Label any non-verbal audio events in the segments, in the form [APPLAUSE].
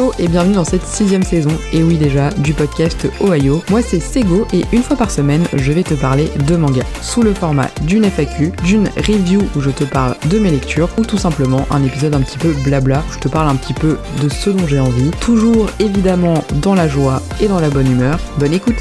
Hello et bienvenue dans cette sixième saison, et oui déjà, du podcast Ohio. Moi c'est Sego et une fois par semaine, je vais te parler de manga, sous le format d'une FAQ, d'une review où je te parle de mes lectures, ou tout simplement un épisode un petit peu blabla, où je te parle un petit peu de ce dont j'ai envie, toujours évidemment dans la joie et dans la bonne humeur. Bonne écoute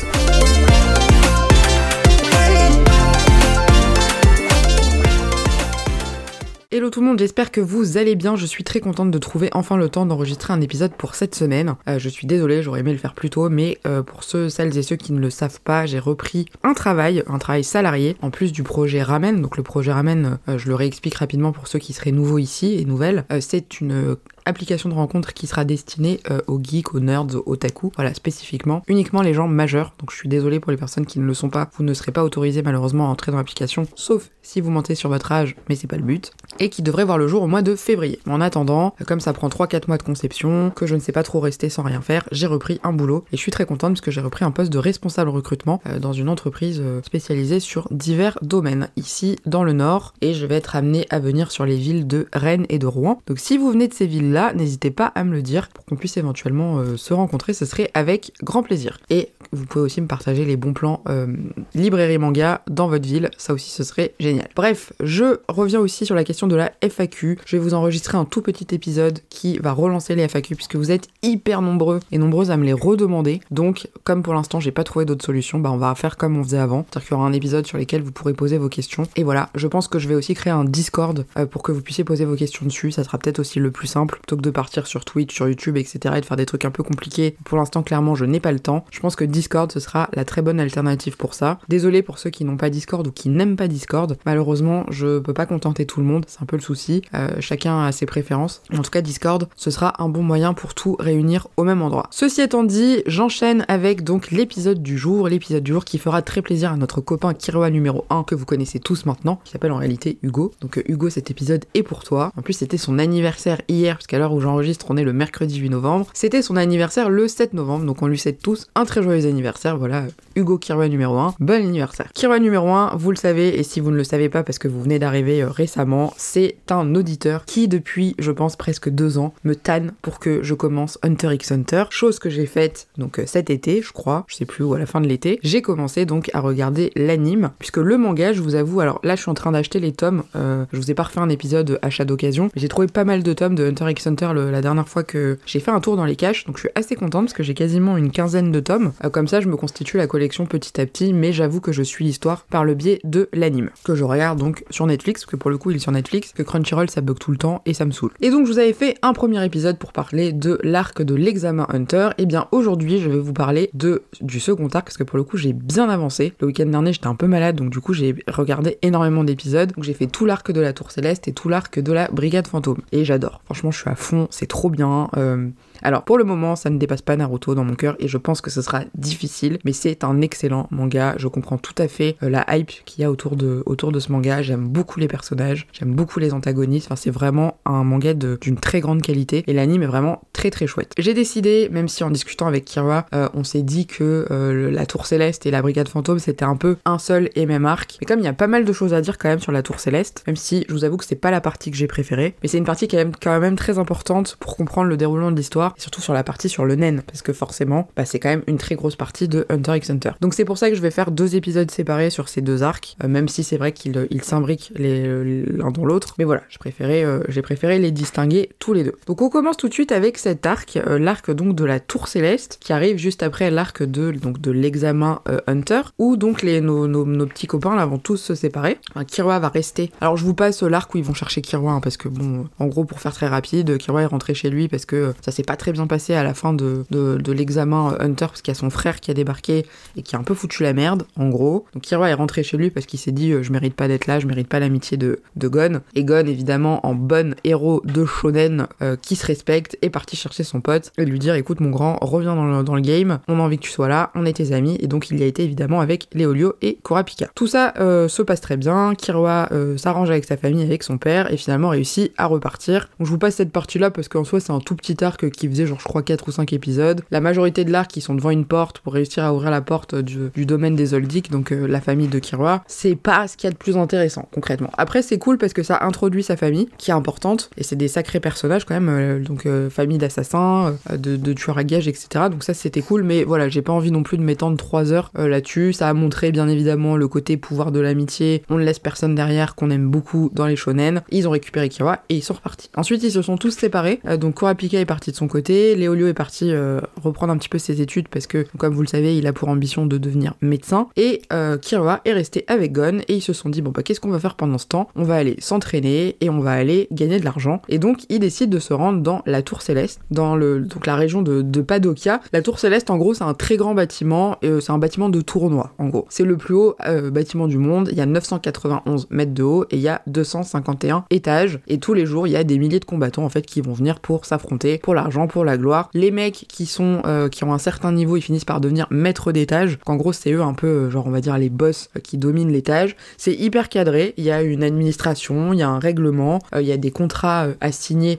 Hello tout le monde, j'espère que vous allez bien. Je suis très contente de trouver enfin le temps d'enregistrer un épisode pour cette semaine. Euh, je suis désolée, j'aurais aimé le faire plus tôt, mais euh, pour ceux, celles et ceux qui ne le savent pas, j'ai repris un travail, un travail salarié, en plus du projet Ramen. Donc le projet Ramen, euh, je le réexplique rapidement pour ceux qui seraient nouveaux ici et nouvelles. c'est une application de rencontre qui sera destinée euh, aux geeks, aux nerds, aux otaku, voilà, spécifiquement, uniquement les gens majeurs. Donc je suis désolée pour les personnes qui ne le sont pas, vous ne serez pas autorisé malheureusement à entrer dans l'application, sauf si vous mentez sur votre âge, mais c'est pas le but, et qui devrait voir le jour au mois de février. En attendant, comme ça prend 3-4 mois de conception, que je ne sais pas trop rester sans rien faire, j'ai repris un boulot, et je suis très contente parce que j'ai repris un poste de responsable recrutement euh, dans une entreprise euh, spécialisée sur divers domaines, ici dans le nord, et je vais être amenée à venir sur les villes de Rennes et de Rouen. Donc si vous venez de ces villes-là, n'hésitez pas à me le dire pour qu'on puisse éventuellement euh, se rencontrer, ce serait avec grand plaisir. Et vous pouvez aussi me partager les bons plans euh, librairie manga dans votre ville, ça aussi ce serait génial. Bref, je reviens aussi sur la question de la FAQ. Je vais vous enregistrer un tout petit épisode qui va relancer les FAQ puisque vous êtes hyper nombreux et nombreuses à me les redemander. Donc, comme pour l'instant j'ai pas trouvé d'autres solutions, bah on va faire comme on faisait avant. C'est-à-dire qu'il y aura un épisode sur lequel vous pourrez poser vos questions. Et voilà, je pense que je vais aussi créer un Discord euh, pour que vous puissiez poser vos questions dessus. Ça sera peut-être aussi le plus simple plutôt que de partir sur Twitch, sur YouTube, etc. et de faire des trucs un peu compliqués. Pour l'instant, clairement, je n'ai pas le temps. Je pense que Discord, ce sera la très bonne alternative pour ça. Désolé pour ceux qui n'ont pas Discord ou qui n'aiment pas Discord. Malheureusement, je peux pas contenter tout le monde, c'est un peu le souci. Euh, chacun a ses préférences. En tout cas, Discord, ce sera un bon moyen pour tout réunir au même endroit. Ceci étant dit, j'enchaîne avec donc l'épisode du jour, l'épisode du jour qui fera très plaisir à notre copain Kiroa numéro 1 que vous connaissez tous maintenant, qui s'appelle en réalité Hugo. Donc euh, Hugo, cet épisode est pour toi. En plus, c'était son anniversaire hier, puisqu'à l'heure où j'enregistre, on est le mercredi 8 novembre. C'était son anniversaire le 7 novembre, donc on lui souhaite tous un très joyeux anniversaire. Voilà, Hugo Kiroa numéro 1, bon anniversaire. Kiroa numéro 1, vous le savez, et si vous ne le savez pas parce que vous venez d'arriver euh, récemment, c'est un auditeur qui depuis, je pense, presque deux ans, me tanne pour que je commence Hunter x Hunter, chose que j'ai faite donc euh, cet été, je crois, je sais plus où, à la fin de l'été. J'ai commencé donc à regarder l'anime, puisque le manga, je vous avoue, alors là je suis en train d'acheter les tomes, euh, je vous ai pas refait un épisode achat d'occasion, j'ai trouvé pas mal de tomes de Hunter x Hunter la dernière fois que j'ai fait un tour dans les caches, donc je suis assez contente parce que j'ai quasiment une quinzaine de tomes. comme ça, je me constitue la collection petit à petit, mais j'avoue que je suis l'histoire par le biais de l'anime, que je regarde donc sur Netflix, parce que pour le coup il est sur Netflix, que Crunchyroll ça bug tout le temps et ça me saoule. Et donc je vous avais fait un premier épisode pour parler de l'arc de l'examen Hunter, et bien aujourd'hui je vais vous parler de du second arc, parce que pour le coup j'ai bien avancé. Le week-end dernier j'étais un peu malade, donc du coup j'ai regardé énormément d'épisodes, donc j'ai fait tout l'arc de la Tour Céleste et tout l'arc de la Brigade Fantôme. Et j'adore, franchement je suis à fond, c'est trop bien. Euh, alors pour le moment, ça ne dépasse pas Naruto dans mon cœur et je pense que ce sera difficile, mais c'est un excellent manga. Je comprends tout à fait euh, la hype qu'il y a autour de, autour de ce manga. J'aime beaucoup les personnages, j'aime beaucoup les antagonistes. Enfin, c'est vraiment un manga d'une très grande qualité et l'anime est vraiment très très chouette. J'ai décidé, même si en discutant avec Kira, euh, on s'est dit que euh, la Tour Céleste et la Brigade Fantôme c'était un peu un seul et même arc. Mais comme il y a pas mal de choses à dire quand même sur la Tour Céleste, même si je vous avoue que c'est pas la partie que j'ai préférée, mais c'est une partie quand même, quand même très importante pour comprendre le déroulement de l'histoire surtout sur la partie sur le naine, parce que forcément, bah, c'est quand même une très grosse partie de Hunter x Hunter. Donc c'est pour ça que je vais faire deux épisodes séparés sur ces deux arcs, euh, même si c'est vrai qu'ils euh, s'imbriquent l'un dans l'autre. Mais voilà, j'ai préféré, euh, préféré les distinguer tous les deux. Donc on commence tout de suite avec cet arc, l'arc donc de la Tour Céleste, qui arrive juste après l'arc de de l'examen Hunter, où donc les nos, nos, petits copains là vont tous se séparer. Enfin, Kirwa va rester. Alors je vous passe l'arc où ils vont chercher Kirwa, hein, parce que bon, en gros pour faire très rapide, Kirwa est rentré chez lui parce que ça s'est pas très bien passé à la fin de, de, l'examen Hunter parce qu'il y a son frère qui a débarqué et qui a un peu foutu la merde, en gros. Donc Kira est rentré chez lui parce qu'il s'est dit euh, je mérite pas d'être là, je mérite pas l'amitié de, de Gon. Et Gon, évidemment, en bon héros de shonen euh, qui se respecte, est parti chercher son pote et lui dire écoute mon grand, reviens dans le, dans le, game, on a envie que tu sois là, on est tes amis. Et donc il y a été évidemment avec Léolio et Kurapika. Tout ça euh, se passe très bien, Kirua s'arrange avec sa famille, avec son père et finalement réussit à repartir. Donc je vous passe cette partie là parce qu'en soi c'est un tout petit arc qui faisait genre je crois 4 ou 5 épisodes. La majorité de l'arc, ils sont devant une porte pour réussir à ouvrir la porte du, domaine des Oldic, donc euh, la famille de Kirwa. C'est pas ce qu'il y a de plus intéressant concrètement. Après c'est cool parce que ça introduit sa famille, qui est importante, et c'est des sacrés personnages quand même, euh, donc euh, famille d'assassins, de, tueurs à gages, etc. Donc ça c'était cool, mais voilà, j'ai pas envie non plus de m'étendre 3 heures là-dessus. Ça a montré bien évidemment le côté pouvoir de l'amitié, on ne laisse personne derrière, qu'on aime beaucoup dans les shonen. Ils ont récupéré Kirwa et ils sont repartis. Ensuite ils se sont tous séparés, donc Kurapika est parti de son côté, Léolio est parti reprendre un petit peu ses études parce que, comme vous le savez, il a pour ambition de devenir médecin. Et euh, est resté avec Gon et ils se sont dit bon bah qu'est-ce qu'on va faire pendant ce temps? On va aller s'entraîner et on va aller gagner de l'argent. Et donc ils décident de se rendre dans la Tour Céleste, dans le donc la région de, de Padokia. La Tour Céleste en gros c'est un très grand bâtiment, euh, c'est un bâtiment de tournoi en gros. C'est le plus haut euh, bâtiment du monde. Il y a 991 mètres de haut et il y a 251 étages. Et tous les jours il y a des milliers de combattants en fait qui vont venir pour s'affronter pour l'argent, pour la gloire. Les mecs qui sont euh, qui ont un certain niveau, ils finissent par devenir maîtres d'étage. En gros, c'est eux un peu, euh, genre on va dire les boss euh, qui dominent l'étage. C'est hyper cadré. Il y a une administration, il y a un règlement, il y a des contrats à signer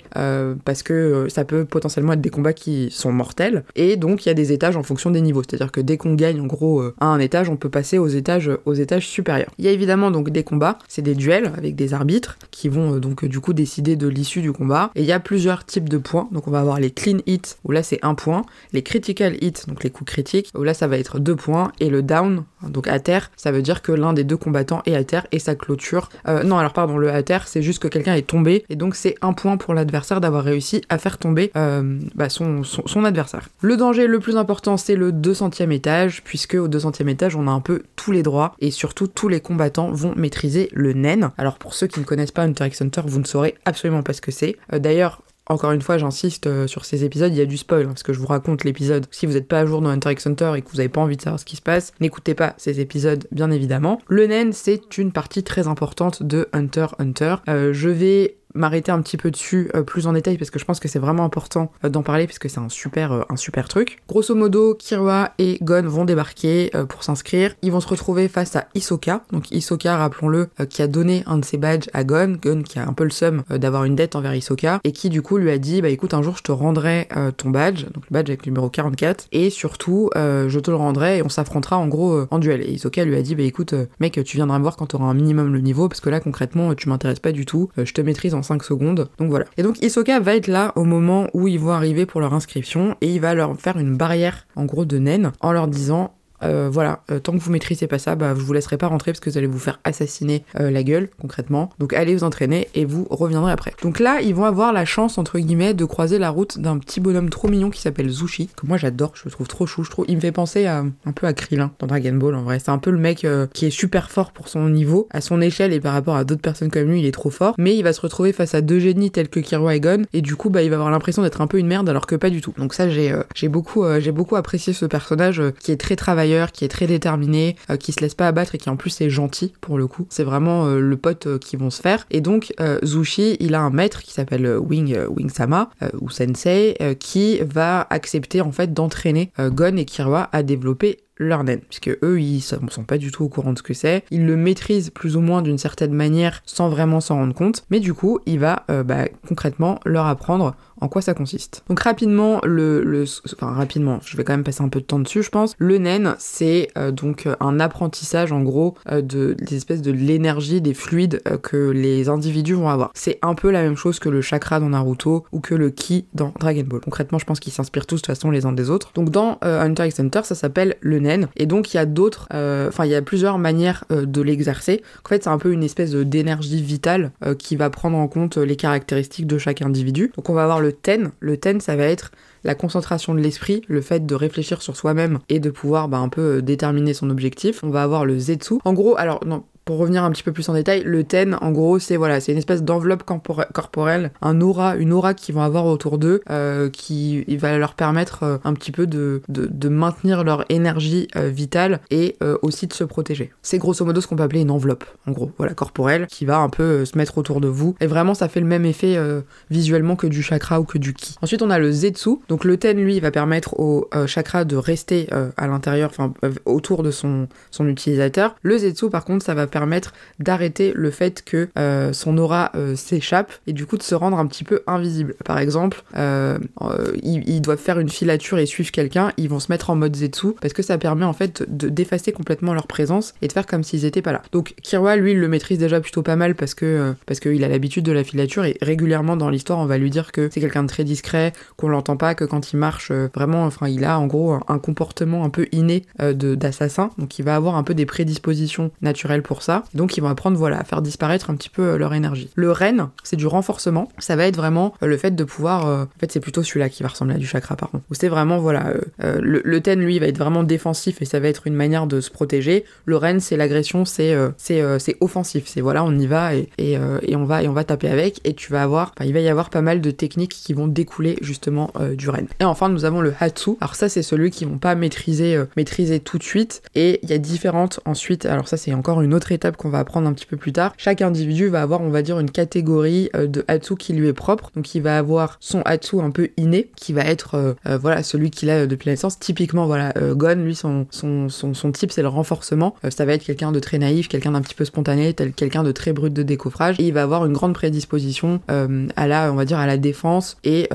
parce que ça peut potentiellement être des combats qui sont mortels. Et donc il y a des étages en fonction des niveaux. C'est-à-dire que dès qu'on gagne en gros à un étage, on peut passer aux étages aux étages supérieurs. Il y a évidemment donc des combats, c'est des duels avec des arbitres qui vont donc du coup décider de l'issue du combat. Et il y a plusieurs types de points. Donc on va avoir les clean hits où là c'est un point, les critical hit, donc les coups critiques, où là ça va être deux points, et le down, donc à terre, ça veut dire que l'un des deux combattants est à terre et ça clôture. Euh, non, alors pardon, le à terre, c'est juste que quelqu'un est tombé, et donc c'est un point pour l'adversaire d'avoir réussi à faire tomber euh, bah, son, adversaire. Le danger le plus important, c'est le 200e étage, puisque au 200e étage, on a un peu tous les droits, et surtout tous les combattants vont maîtriser le nen. Alors pour ceux qui ne connaissent pas Hunter x Hunter, vous ne saurez absolument pas ce que c'est. Euh, d'ailleurs, encore une fois, j'insiste euh, sur ces épisodes, il y a du spoil, hein, parce que je vous raconte l'épisode. Si vous n'êtes pas à jour dans Hunter x Hunter et que vous n'avez pas envie de savoir ce qui se passe, n'écoutez pas ces épisodes, bien évidemment. Le Nen, c'est une partie très importante de Hunter x Hunter. Euh, je vais m'arrêter un petit peu dessus euh, plus en détail parce que je pense que c'est vraiment important euh, d'en parler parce que c'est un super euh, un super truc. Grosso modo, Kirua et Gon vont débarquer pour s'inscrire. Ils vont se retrouver face à Isoka. Donc Isoka, rappelons-le, qui a donné un de ses badges à Gon. Gon qui a un peu le seum d'avoir une dette envers Isoka et qui du coup lui a dit bah écoute un jour je te rendrai ton badge, donc le badge avec le numéro 44 et surtout je te le rendrai et on s'affrontera en gros en duel. Et Isoka lui a dit bah écoute mec tu viendras me voir quand tu auras un minimum le niveau parce que là concrètement tu m'intéresses pas du tout. je te maîtrise en 5 secondes. Donc voilà. Et donc Isoka va être là au moment où ils vont arriver pour leur inscription et il va leur faire une barrière en gros de naine en leur disant euh, voilà, euh, tant que vous maîtrisez pas ça, bah, je vous laisserai pas rentrer parce que vous allez vous faire assassiner euh, la gueule, concrètement. Donc allez vous entraîner et vous reviendrez après. Donc là, ils vont avoir la chance, entre guillemets, de croiser la route d'un petit bonhomme trop mignon qui s'appelle Zushi, que moi j'adore, je le trouve trop chou, je trouve. Il me fait penser à, un peu à Krillin dans Dragon Ball en vrai. C'est un peu le mec qui est super fort pour son niveau, à son échelle et par rapport à d'autres personnes comme lui, il est trop fort. Mais il va se retrouver face à deux génies tels que Kiro et et du coup, bah, il va avoir l'impression d'être un peu une merde alors que pas du tout. Donc ça, j'ai j'ai beaucoup, j'ai beaucoup apprécié ce personnage qui est très qui est très déterminé euh, qui se laisse pas abattre et qui en plus est gentil pour le coup. C'est vraiment euh, le pote euh, qui vont se faire. Et donc Zushi, il a un maître qui s'appelle Wing Wing Sama ou Sensei qui va accepter en fait d'entraîner Gon et Kirua à développer leur nen, puisque eux, ils sont pas du tout au courant de ce que c'est. Ils le maîtrisent plus ou moins d'une certaine manière sans vraiment s'en rendre compte, mais du coup, il va bah, concrètement leur apprendre en quoi ça consiste. Donc rapidement, le, rapidement, je vais quand même passer un peu de temps dessus, je pense. Le nen, c'est euh, donc un apprentissage en gros euh, de des de l'énergie, des fluides euh, que les individus vont avoir. C'est un peu la même chose que le chakra dans Naruto ou que le ki dans Dragon Ball. Concrètement, je pense qu'ils s'inspirent tous de toute façon les uns des autres. Donc dans Hunter x Hunter, ça s'appelle le nen, et donc il y a d'autres, enfin il y a plusieurs manières de l'exercer. En fait, c'est un peu une espèce d'énergie vitale qui va prendre en compte les caractéristiques de chaque individu. Donc on va avoir le ten. Le ten, ça va être la concentration de l'esprit, le fait de réfléchir sur soi-même et de pouvoir bah, un peu euh, déterminer son objectif. On va avoir le zetsu. En gros, alors non, pour revenir un petit peu plus en détail, le ten, en gros, c'est voilà, c'est une espèce d'enveloppe corporelle, un aura, une aura qu'ils vont avoir autour d'eux, euh, qui va leur permettre euh, un petit peu de, de, maintenir leur énergie euh, vitale et aussi de se protéger. C'est grosso modo ce qu'on peut appeler une enveloppe, en gros, voilà, corporelle, qui va un peu se mettre autour de vous. Et vraiment, ça fait le même effet visuellement que du chakra ou que du ki. Ensuite, on a le zetsu. Donc le ten, lui, va permettre au chakra de rester à l'intérieur, enfin autour de son, son utilisateur. Le zetsu, par contre, ça va permettre d'arrêter le fait que euh, son aura euh, s'échappe et du coup de se rendre un petit peu invisible. Par exemple, euh, ils, doivent faire une filature et suivre quelqu'un, ils vont se mettre en mode Zetsu parce que ça permet en fait d'effacer complètement leur présence et de faire comme s'ils étaient pas là. Donc Kirwa, lui, il le maîtrise déjà plutôt pas mal parce que parce qu'il a l'habitude de la filature et régulièrement dans l'histoire, on va lui dire que c'est quelqu'un de très discret, qu'on l'entend pas, que quand il marche, vraiment, enfin, il a en gros un, comportement un peu inné d'assassin, donc il va avoir un peu des prédispositions naturelles pour ça. Donc ils vont apprendre voilà à faire disparaître un petit peu euh, leur énergie. Le Ren, c'est du renforcement. Ça va être vraiment euh, le fait de pouvoir. Euh, en fait, c'est plutôt celui-là qui va ressembler à du chakra, par contre. Où c'est vraiment voilà le, Ten lui va être vraiment défensif et ça va être une manière de se protéger. Le Ren, c'est l'agression, c'est c'est c'est offensif. C'est voilà on y va et, et, et, on va et on va taper avec et tu vas avoir. il va y avoir pas mal de techniques qui vont découler justement du Ren. Et enfin nous avons le Hatsu. Alors ça c'est celui qui vont pas maîtriser maîtriser tout de suite et il y a différentes ensuite. Alors ça c'est encore une autre étape qu'on va apprendre un petit peu plus tard. Chaque individu va avoir, on va dire, une catégorie euh, de Hatsu qui lui est propre. Donc il va avoir son Hatsu un peu inné, qui va être, euh, euh, voilà, celui qu'il a depuis la naissance. Typiquement, voilà, Gon, lui, son, son, son, type, c'est le renforcement. ça va être quelqu'un de très naïf, quelqu'un d'un petit peu spontané, quelqu'un de très brut de décoffrage. Et il va avoir une grande prédisposition à la, on va dire, à la défense et,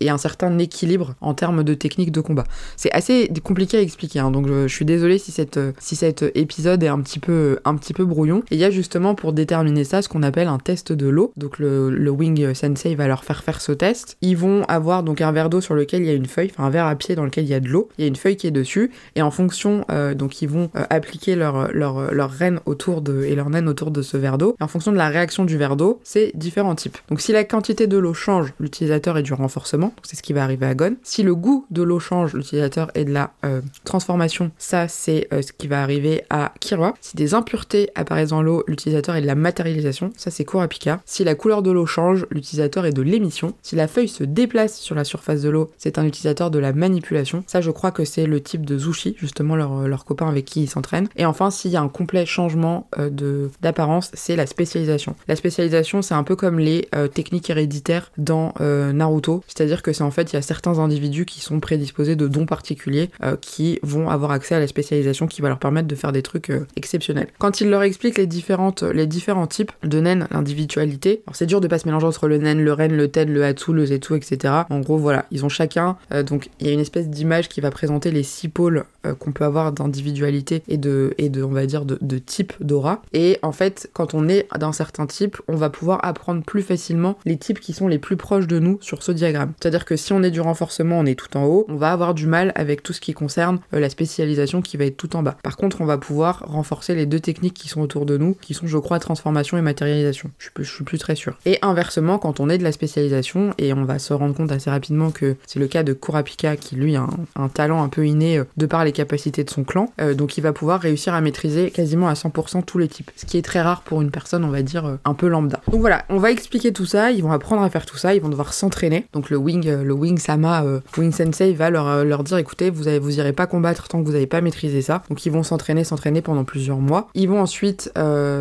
et un certain équilibre en termes de technique de combat. C'est assez compliqué à expliquer, hein, donc je, suis désolé si, cette, si cet épisode est un petit peu, petit peu brouillon. Et il y a justement pour déterminer ça ce qu'on appelle un test de l'eau. Donc le, Wing Sensei va leur faire faire ce test. Ils vont avoir donc un verre d'eau sur lequel il y a une feuille, enfin un verre à pied dans lequel il y a de l'eau. Il y a une feuille qui est dessus et en fonction, euh, donc ils vont euh, appliquer leur, leur, leur reine autour de et leur naine autour de ce verre d'eau. En fonction de la réaction du verre d'eau, c'est différents types. Donc si la quantité de l'eau change, l'utilisateur est du renforcement. C'est ce qui va arriver à Gon. Si le goût de l'eau change, l'utilisateur est de la euh, transformation. Ça c'est ce qui va arriver à Kirwa. Si des impuretés apparaissent dans l'eau, l'utilisateur est de la matérialisation, ça c'est Kurapika. Si la couleur de l'eau change, l'utilisateur est de l'émission. Si la feuille se déplace sur la surface de l'eau, c'est un utilisateur de la manipulation. Ça je crois que c'est le type de Zushi, justement leur, leur copain avec qui ils s'entraînent. Et enfin, s'il y a un complet changement euh, d'apparence, c'est la spécialisation. La spécialisation, c'est un peu comme les euh, techniques héréditaires dans euh, Naruto, c'est-à-dire que c'est en fait, il y a certains individus qui sont prédisposés de dons particuliers qui vont avoir accès à la spécialisation qui va leur permettre de faire des trucs exceptionnels. Quand ils leur expliquent les différentes, les différents types de naines, l'individualité. Alors c'est dur de pas se mélanger entre le naine, le ren, le ten, le hatsu, le zetsu, etc. En gros, voilà, ils ont chacun. Euh, donc il y a une espèce d'image qui va présenter les six pôles euh, qu'on peut avoir d'individualité et de, et de, on va dire, de, type d'aura. Et en fait, quand on est d'un certain type, on va pouvoir apprendre plus facilement les types qui sont les plus proches de nous sur ce diagramme. C'est-à-dire que si on est du renforcement, on est tout en haut, on va avoir du mal avec tout ce qui concerne euh, la spécialisation qui va être tout en bas. Par contre, on va pouvoir renforcer les deux techniques qui sont autour de nous, qui sont, je crois, transformation et matérialisation. Je suis, je suis plus très sûr. Et inversement, quand on est de la spécialisation, et on va se rendre compte assez rapidement que c'est le cas de Kurapika, qui lui a un, talent un peu inné euh, de par les capacités de son clan, euh, donc il va pouvoir réussir à maîtriser quasiment à 100% tous les types. Ce qui est très rare pour une personne, on va dire, euh, un peu lambda. Donc voilà, on va expliquer tout ça, ils vont apprendre à faire tout ça, ils vont devoir s'entraîner. Donc le Wing, le Wing Sama, Wing Sensei va leur, leur dire écoutez, vous, avez, vous irez pas combattre tant que vous n'avez pas maîtrisé ça. Donc ils vont s'entraîner, s'entraîner pendant plusieurs mois. Ils vont ensuite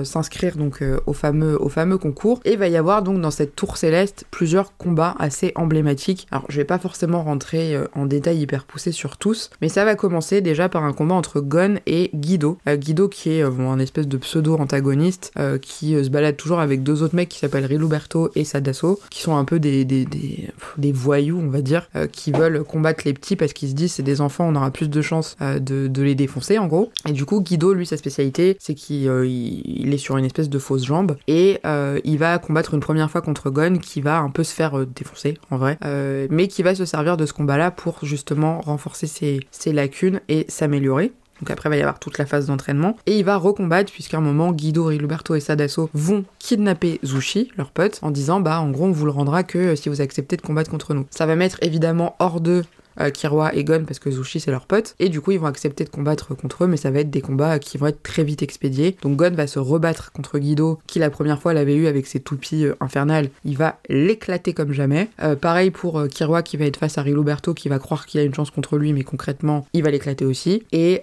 s'inscrire donc au fameux au fameux concours et il va y avoir donc dans cette tour céleste plusieurs combats assez emblématiques. Alors je vais pas forcément rentrer euh, en détail hyper poussé sur tous, mais ça va commencer déjà par un combat entre Gon et Guido. Euh, Guido qui est euh, un espèce de pseudo antagoniste qui se balade toujours avec deux autres mecs qui s'appellent Riluberto et Sadasso, qui sont un peu des, des, des, voyous on va dire, qui veulent combattre les petits parce qu'ils se disent c'est des enfants, on aura plus de chances de, de, les défoncer en gros. Et du coup Guido lui sa spécialité c'est qu'il il est sur une espèce de fausse jambe et euh, il va combattre une première fois contre Gon qui va un peu se faire euh, défoncer en vrai, euh, mais qui va se servir de ce combat-là pour justement renforcer ses, ses lacunes s'améliorer. Donc après, il va y avoir toute la phase d'entraînement. Et il va recombattre, puisqu'à un moment, Guido, Riluberto et Sadasso vont kidnapper Zushi, leur pote, en disant Bah, en gros, on vous le rendra que si vous acceptez de combattre contre nous. Ça va mettre évidemment hors de euh, et Gon parce que Zushi c'est leur pote. Et du coup ils vont accepter de combattre contre eux mais ça va être des combats qui vont être très vite expédiés. Donc Gon va se rebattre contre Guido qui la première fois l'avait eu avec ses toupies euh, infernales. Il va l'éclater comme jamais. Euh, pareil pour Kiroi qui va être face à Riluberto qui va croire qu'il a une chance contre lui mais concrètement il va l'éclater aussi. Et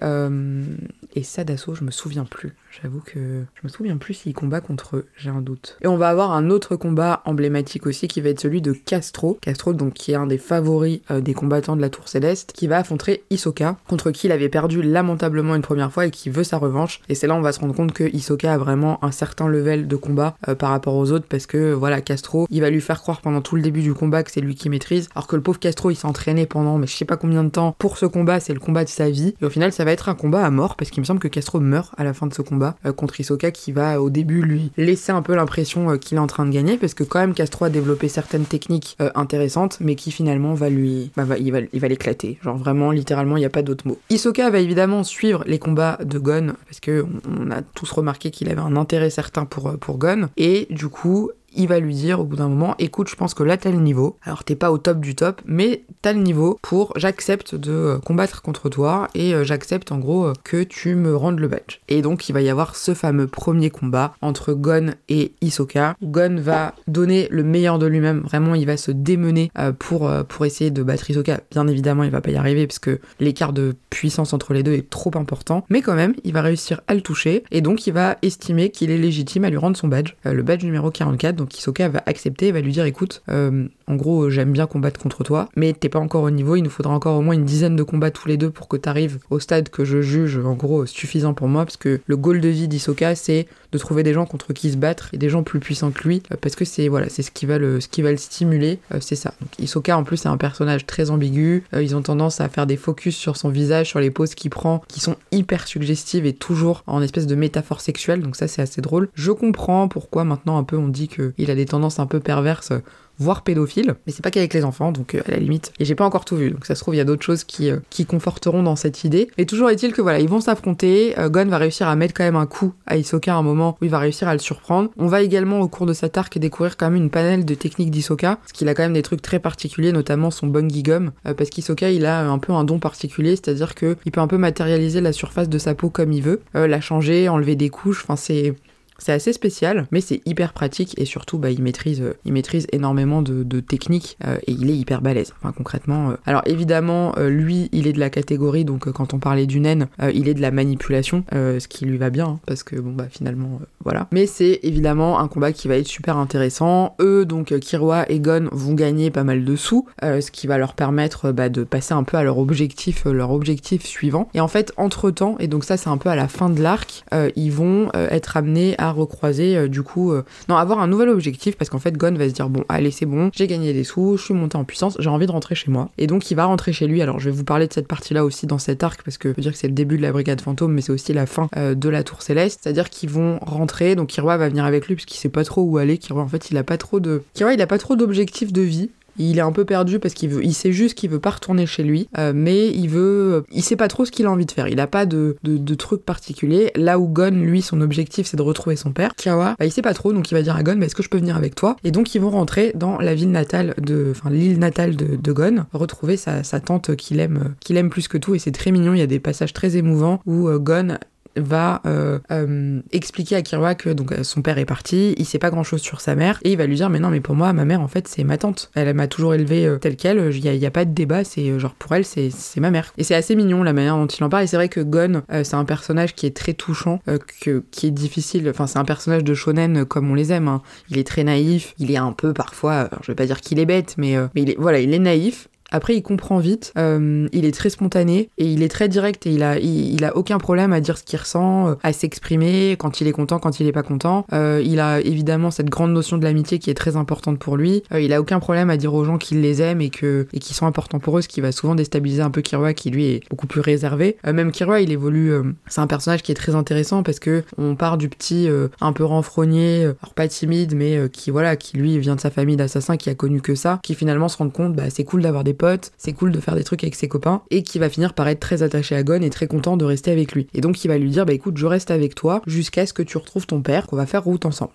et Sadasso je me souviens plus J'avoue que je me souviens plus s'il combat contre eux, j'ai un doute. Et on va avoir un autre combat emblématique aussi qui va être celui de Castro. Castro donc qui est un des favoris des combattants de la Tour Céleste, qui va affronter Hisoka, contre qui il avait perdu lamentablement une première fois et qui veut sa revanche. Et c'est là on va se rendre compte que Hisoka a vraiment un certain level de combat euh, par rapport aux autres, parce que voilà, Castro, il va lui faire croire pendant tout le début du combat que c'est lui qui maîtrise, alors que le pauvre Castro, il s'est entraîné pendant, mais je sais pas combien de temps pour ce combat, c'est le combat de sa vie. Et au final, ça va être un combat à mort, parce qu'il me semble que Castro meurt à la fin de ce combat euh, contre Hisoka, qui va au début lui laisser un peu l'impression euh, qu'il est en train de gagner, parce que quand même Castro a développé certaines techniques intéressantes, mais qui finalement va lui, bah, va, il va, il va l'éclater. Genre vraiment, littéralement, il n'y a pas d'autre mot. Hisoka va évidemment suivre les combats de Gon, parce que on, a tous remarqué qu'il avait un intérêt certain pour, pour Gon, et du coup, il va lui dire au bout d'un moment écoute je pense que là t'as le niveau. Alors t'es pas au top du top mais t'as le niveau pour j'accepte de euh, combattre contre toi et euh, j'accepte en gros euh, que tu me rendes le badge. Et donc il va y avoir ce fameux premier combat entre Gon et Hisoka. Gon va donner le meilleur de lui-même. Vraiment il va se démener pour, essayer de battre Hisoka. Bien évidemment il va pas y arriver parce que l'écart de puissance entre les deux est trop important. Mais quand même il va réussir à le toucher. Et donc il va estimer qu'il est légitime à lui rendre son badge le badge numéro 44 donc Hisoka va accepter, va lui dire écoute, euh, en gros, j'aime bien combattre contre toi, mais t'es pas encore au niveau, il nous faudra encore au moins une dizaine de combats tous les deux pour que t'arrives au stade que je juge, en gros, suffisant pour moi, parce que le goal de vie d'Hisoka, c'est de trouver des gens contre qui se battre et des gens plus puissants que lui, euh, parce que c'est voilà, c'est ce qui va le, stimuler, euh, c'est ça. Donc Hisoka, en plus, c'est un personnage très ambigu, ils ont tendance à faire des focus sur son visage, sur les poses qu'il prend, qui sont hyper suggestives et toujours en espèce de métaphore sexuelle, donc ça c'est assez drôle. Je comprends pourquoi maintenant un peu on dit que il a des tendances un peu perverses voire pédophile, mais c'est pas qu'avec les enfants, donc euh, à la limite. Et j'ai pas encore tout vu, donc ça se trouve, il y a d'autres choses qui, euh, conforteront dans cette idée. Mais toujours est-il que voilà, ils vont s'affronter, euh, Gon va réussir à mettre quand même un coup à Hisoka à un moment où il va réussir à le surprendre. On va également au cours de cet arc découvrir quand même une panel de techniques d'Hisoka, parce qu'il a quand même des trucs très particuliers, notamment son Bungy Gum, parce qu'Hisoka il a un peu un don particulier, c'est-à-dire qu'il peut un peu matérialiser la surface de sa peau comme il veut, la changer, enlever des couches, enfin c'est c'est assez spécial, mais c'est hyper pratique et surtout, bah, il maîtrise, euh, il maîtrise énormément de, techniques euh, et il est hyper balèze. Enfin, concrètement. Euh. Alors évidemment, lui, il est de la catégorie, donc quand on parlait du naine, il est de la manipulation, ce qui lui va bien, hein, parce que bon, bah finalement, voilà. Mais c'est évidemment un combat qui va être super intéressant. Eux, donc Kirwa et Gon, vont gagner pas mal de sous, ce qui va leur permettre bah, de passer un peu à leur objectif, leur objectif suivant. Et en fait, entre temps, et donc ça, c'est un peu à la fin de l'arc, ils vont être amenés à recroiser, euh, du coup, euh, non, avoir un nouvel objectif parce qu'en fait, Gon va se dire bon, allez, c'est bon, j'ai gagné des sous, je suis monté en puissance, j'ai envie de rentrer chez moi. Et donc, il va rentrer chez lui. Alors, je vais vous parler de cette partie-là aussi dans cet arc parce que je veux dire que c'est le début de la brigade fantôme, mais c'est aussi la fin euh, de la tour céleste. C'est-à-dire qu'ils vont rentrer, donc Kirwa va venir avec lui parce sait pas trop où aller. Kirwa, en fait, il a pas trop de. Kirwa, il a pas trop d'objectifs de vie. Il est un peu perdu parce qu'il veut, il sait juste qu'il veut pas retourner chez lui, euh, mais il veut, il sait pas trop ce qu'il a envie de faire. Il a pas de, de, truc particulier. Là où Gon, lui, son objectif c'est de retrouver son père. Kiawa, bah, il sait pas trop, donc il va dire à Gon, bah, est-ce que je peux venir avec toi? Et donc ils vont rentrer dans la ville natale de, enfin l'île natale de, de, Gon, retrouver sa, sa tante qu'il aime, qu'il aime plus que tout, et c'est très mignon. Il y a des passages très émouvants où euh, Gon va euh, euh, expliquer à Kirwa que donc son père est parti, il sait pas grand chose sur sa mère et il va lui dire mais non mais pour moi ma mère en fait c'est ma tante, elle m'a toujours élevé euh, telle quelle, il y, a pas de débat, c'est genre pour elle c'est ma mère et c'est assez mignon la manière dont il en parle et c'est vrai que Gon c'est un personnage qui est très touchant, que, qui est difficile, enfin c'est un personnage de shonen comme on les aime, hein. il est très naïf, il est un peu parfois, je vais pas dire qu'il est bête mais, mais voilà il est naïf après, il comprend vite, euh, il est très spontané et il est très direct et il a, il, a aucun problème à dire ce qu'il ressent, euh, à s'exprimer quand il est content, quand il est pas content. Euh, il a évidemment cette grande notion de l'amitié qui est très importante pour lui. il a aucun problème à dire aux gens qu'il les aime et que et qui sont importants pour eux, ce qui va souvent déstabiliser un peu Kirwa qui lui est beaucoup plus réservé. même Kirwa, il évolue. c'est un personnage qui est très intéressant parce que on part du petit un peu renfrogné, alors pas timide, mais qui voilà, qui lui vient de sa famille d'assassins, qui a connu que ça, qui finalement se rend compte, bah c'est cool d'avoir des c'est cool de faire des trucs avec ses copains, et qui va finir par être très attaché à Gon et très content de rester avec lui. Et donc il va lui dire, bah écoute, je reste avec toi jusqu'à ce que tu retrouves ton père, qu'on va faire route ensemble.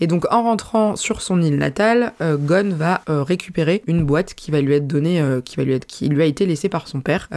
Et donc en rentrant sur son île natale, euh, Gon va euh, récupérer une boîte qui va lui être donnée, euh, qui va lui être, a été laissée par son père.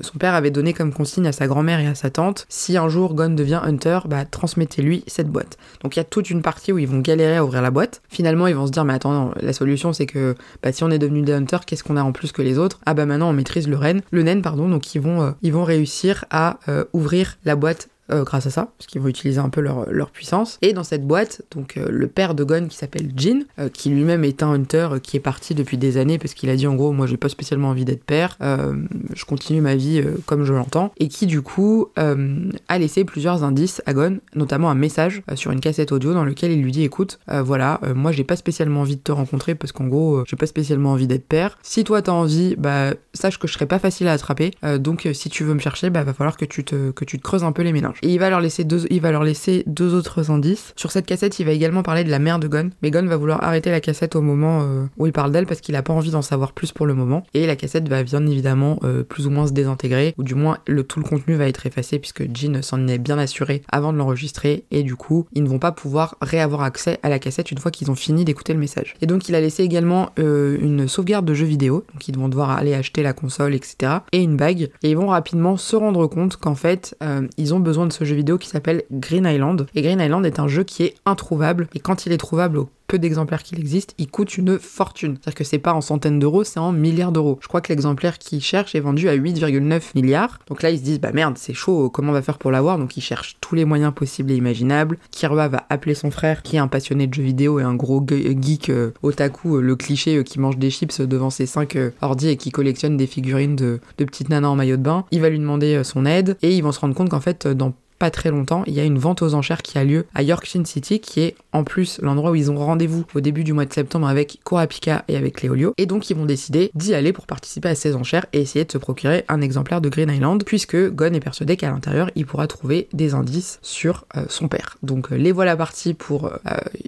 son père avait donné comme consigne à sa grand-mère et à sa tante, si un jour Gon devient Hunter, bah transmettez-lui cette boîte. Donc il y a toute une partie où ils vont galérer à ouvrir la boîte. Finalement ils vont se dire mais attends, la solution c'est que bah, si on est devenu des Hunters, qu'est-ce qu'on a en plus que les autres? Ah bah maintenant on maîtrise le ren, le naine pardon, donc ils vont ils vont réussir à ouvrir la boîte grâce à ça, parce qu'ils vont utiliser un peu leur, leur puissance. Et dans cette boîte, donc le père de Gon qui s'appelle Jin, qui lui-même est un hunter qui est parti depuis des années parce qu'il a dit en gros, moi j'ai pas spécialement envie d'être père, je continue ma vie comme je l'entends, et qui du coup a laissé plusieurs indices à Gon, notamment un message sur une cassette audio dans lequel il lui dit écoute, voilà, moi j'ai pas spécialement envie de te rencontrer parce qu'en gros, j'ai pas spécialement envie d'être père. Si toi t'as envie, bah sache que je serai pas facile à attraper. Euh, donc euh, si tu veux me chercher, bah va falloir que tu te que tu te creuses un peu les méninges. Et il va leur laisser deux il va leur laisser deux autres indices. Sur cette cassette, il va également parler de la mère de Gon. Mais Gon va vouloir arrêter la cassette au moment euh, où il parle d'elle parce qu'il a pas envie d'en savoir plus pour le moment. Et la cassette va bien évidemment plus ou moins se désintégrer ou du moins le tout le contenu va être effacé puisque Jin s'en est bien assuré avant de l'enregistrer et du coup ils ne vont pas pouvoir réavoir accès à la cassette une fois qu'ils ont fini d'écouter le message. Et donc il a laissé également une sauvegarde de jeux vidéo, donc ils vont devoir aller acheter la console, etc. Et une bague. Et ils vont rapidement se rendre compte qu'en fait, euh, ils ont besoin de ce jeu vidéo qui s'appelle Green Island. Et Green Island est un jeu qui est introuvable. Et quand il est trouvable au peu d'exemplaires qu'il existe, il coûte une fortune. C'est-à-dire que c'est pas en centaines d'euros, c'est en milliards d'euros. Je crois que l'exemplaire qu'il cherche est vendu à 8,9 milliards. Donc là, ils se disent, bah merde, c'est chaud, comment on va faire pour l'avoir? Donc ils cherchent tous les moyens possibles et imaginables. Kirua va appeler son frère, qui est un passionné de jeux vidéo et un gros geek euh, otaku, euh, le cliché euh, qui mange des chips devant ses 5 ordi et qui collectionne des figurines de, de petites nanas en maillot de bain. Il va lui demander son aide et ils vont se rendre compte qu'en fait, dans pas très longtemps, il y a une vente aux enchères qui a lieu à Yorkshire City, qui est en plus l'endroit où ils ont rendez-vous au début du mois de septembre avec Kurapika et avec Léolio. Et donc ils vont décider d'y aller pour participer à ces enchères et essayer de se procurer un exemplaire de Green Island, puisque Gon est persuadé qu'à l'intérieur, il pourra trouver des indices sur euh, son père. Donc euh, les voilà partis pour euh,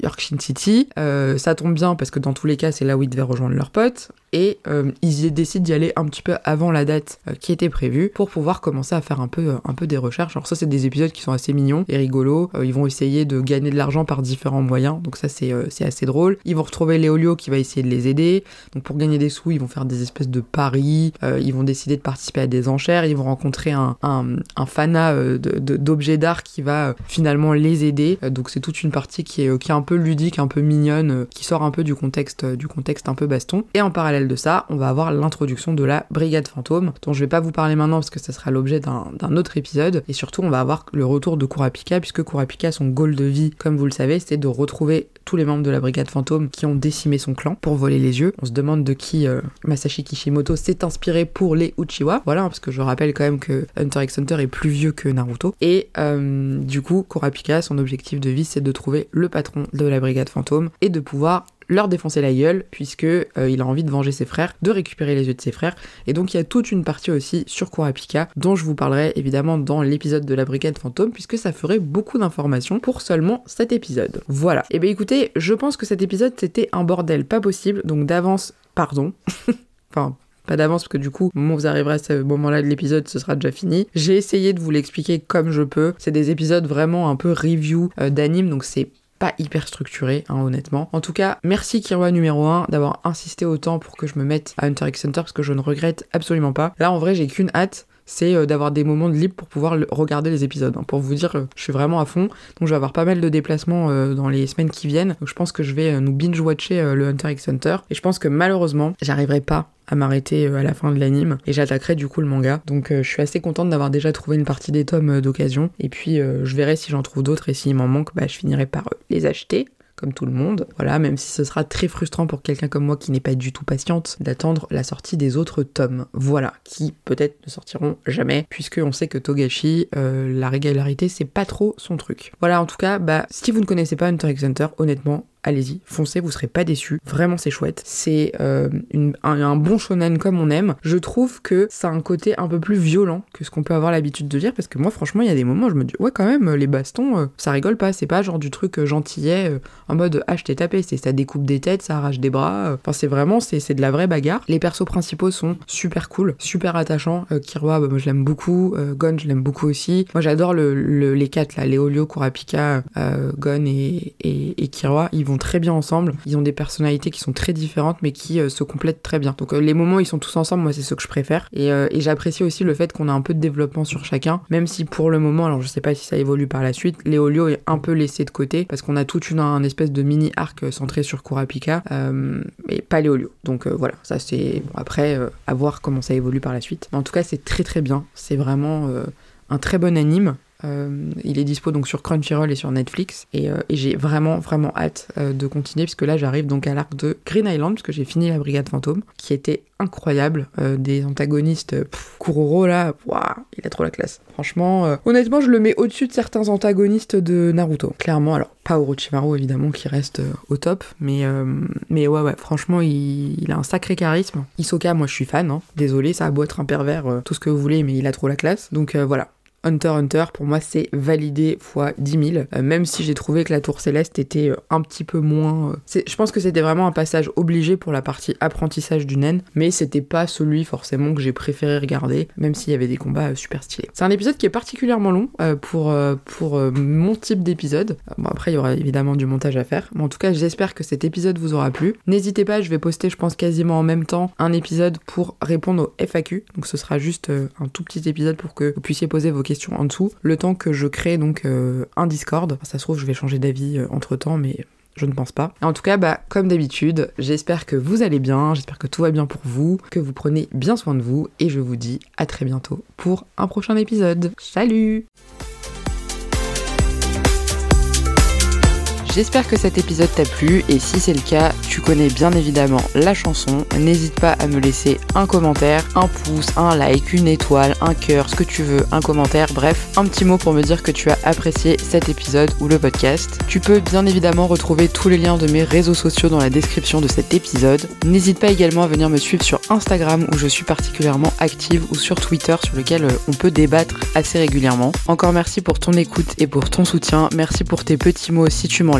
Yorkshire City. ça tombe bien parce que dans tous les cas, c'est là où ils devaient rejoindre leurs potes et euh, ils décident d'y aller un petit peu avant la date euh, qui était prévue pour pouvoir commencer à faire un peu, euh, un peu des recherches. Alors ça c'est des épisodes qui sont assez mignons et rigolos. ils vont essayer de gagner de l'argent par différents moyens, donc ça c'est assez drôle. Ils vont retrouver Léolio qui va essayer de les aider. Donc pour gagner des sous, ils vont faire des espèces de paris, ils vont décider de participer à des enchères, ils vont rencontrer un, un, un fanat d'objets d'art qui va finalement les aider. donc c'est toute une partie qui est, qui est un peu ludique, un peu mignonne, qui sort un peu du contexte, du contexte un peu baston. Et en parallèle de ça, on va avoir l'introduction de la Brigade Fantôme, dont je vais pas vous parler maintenant parce que ça sera l'objet d'un autre épisode. Et surtout, on va avoir le retour de Kurapika, puisque Kurapika, son goal de vie, comme vous le savez, c'était de retrouver tous les membres de la Brigade Fantôme qui ont décimé son clan pour voler les yeux. On se demande de qui euh, Masashi Kishimoto s'est inspiré pour les Uchiwa. Voilà, parce que je rappelle quand même que Hunter x Hunter est plus vieux que Naruto. Et euh, du coup, Kurapika, son objectif de vie, c'est de trouver le patron de la Brigade Fantôme et de pouvoir leur défoncer la gueule, puisque euh, il a envie de venger ses frères, de récupérer les yeux de ses frères. Et donc il y a toute une partie aussi sur Kurapika, dont je vous parlerai évidemment dans l'épisode de la brigade fantôme, puisque ça ferait beaucoup d'informations pour seulement cet épisode. Voilà. Et eh bien écoutez, je pense que cet épisode c'était un bordel pas possible, donc d'avance, pardon. [LAUGHS] enfin, pas d'avance parce que du coup, vous arriverez à ce moment-là de l'épisode, ce sera déjà fini. J'ai essayé de vous l'expliquer comme je peux. C'est des épisodes vraiment un peu review euh, d'anime, donc c'est pas hyper structuré, hein, honnêtement. En tout cas, merci Kirwa numéro 1 d'avoir insisté autant pour que je me mette à Hunter x Hunter parce que je ne regrette absolument pas. Là, en vrai, j'ai qu'une hâte, c'est euh, d'avoir des moments de libre pour pouvoir regarder les épisodes. Hein. Pour vous dire, euh, je suis vraiment à fond. Donc je vais avoir pas mal de déplacements euh, dans les semaines qui viennent. Donc je pense que je vais nous binge-watcher le Hunter x Hunter. Et je pense que malheureusement, j'arriverai pas à m'arrêter à la fin de l'anime et j'attaquerai du coup le manga. Donc je suis assez contente d'avoir déjà trouvé une partie des tomes d'occasion et puis je verrai si j'en trouve d'autres et s'il m'en manque, bah, je finirai par les acheter comme tout le monde. Voilà, même si ce sera très frustrant pour quelqu'un comme moi qui n'est pas du tout patiente d'attendre la sortie des autres tomes. Voilà, qui peut-être ne sortiront jamais, puisque on sait que Togashi, euh, la régularité, c'est pas trop son truc. Voilà, en tout cas, bah, si vous ne connaissez pas Hunter x Hunter, honnêtement, allez-y, foncez, vous serez pas déçus. Vraiment, c'est chouette. C'est euh, un, bon shonen comme on aime. Je trouve que ça a un côté un peu plus violent que ce qu'on peut avoir l'habitude de dire, parce que moi, franchement, il y a des moments où je me dis, ouais, quand même, les bastons, euh, ça rigole pas. C'est pas genre du truc euh, gentillet en mode, ah, je t'ai tapé. C'est ça découpe des têtes, ça arrache des bras. Enfin, c'est vraiment, c'est de la vraie bagarre. Les persos principaux sont super cool, super attachants. Kirua, bah, moi, je l'aime beaucoup. Gon, je l'aime beaucoup aussi. Moi, j'adore le, les quatre, là, Léolio, Kurapika, Gon et, et, très bien ensemble. Ils ont des personnalités qui sont très différentes, mais qui euh, se complètent très bien. Donc euh, les moments où ils sont tous ensemble, moi c'est ce que je préfère. Et, euh, j'apprécie aussi le fait qu'on a un peu de développement sur chacun, même si pour le moment, alors je sais pas si ça évolue par la suite, Léolio est un peu laissé de côté parce qu'on a toute une un espèce de mini arc centré sur Kurapika, mais pas Léolio. Donc voilà, ça c'est après à voir comment ça évolue par la suite. En tout cas, c'est très très bien. C'est vraiment un très bon anime. Il est dispo donc sur Crunchyroll et sur Netflix. Et, j'ai vraiment, vraiment hâte de continuer, puisque là, j'arrive donc à l'arc de Green Island, puisque j'ai fini la Brigade Fantôme, qui était incroyable. des antagonistes, Kuroro là, il a trop la classe. Franchement, honnêtement, je le mets au-dessus de certains antagonistes de Naruto. Clairement, alors pas Orochimaru évidemment qui reste au top, mais, mais ouais, ouais, franchement, il, a un sacré charisme. Isoka, moi je suis fan, hein. désolé, ça a beau être un pervers, tout ce que vous voulez, mais il a trop la classe. Donc voilà, Hunter Hunter, pour moi, c'est validé fois 10 000. Euh, même si j'ai trouvé que la tour céleste était euh, un petit peu moins. Euh, je pense que c'était vraiment un passage obligé pour la partie apprentissage du naine, mais c'était pas celui forcément que j'ai préféré regarder, même s'il y avait des combats super stylés. C'est un épisode qui est particulièrement long pour, pour mon type d'épisode. Bon, après, il y aura évidemment du montage à faire, mais en tout cas, j'espère que cet épisode vous aura plu. N'hésitez pas, je vais poster, je pense, quasiment en même temps un épisode pour répondre aux FAQ. Donc, ce sera juste un tout petit épisode pour que vous puissiez poser vos questions en dessous, le temps que je crée donc euh, un Discord. ça se trouve, je vais changer d'avis euh, entre temps, mais je ne pense pas. En tout cas, bah, comme d'habitude, j'espère que vous allez bien, j'espère que tout va bien pour vous, que vous prenez bien soin de vous, et je vous dis à très bientôt pour un prochain épisode. Salut J'espère que cet épisode t'a plu et si c'est le cas, tu connais bien évidemment la chanson. N'hésite pas à me laisser un commentaire, un pouce, un like, une étoile, un cœur, ce que tu veux, un commentaire, bref, un petit mot pour me dire que tu as apprécié cet épisode ou le podcast. Tu peux bien évidemment retrouver tous les liens de mes réseaux sociaux dans la description de cet épisode. N'hésite pas également à venir me suivre sur Instagram où je suis particulièrement active ou sur Twitter sur lequel euh, on peut débattre assez régulièrement. Encore merci pour ton écoute et pour ton soutien. Merci pour tes petits mots si tu m'en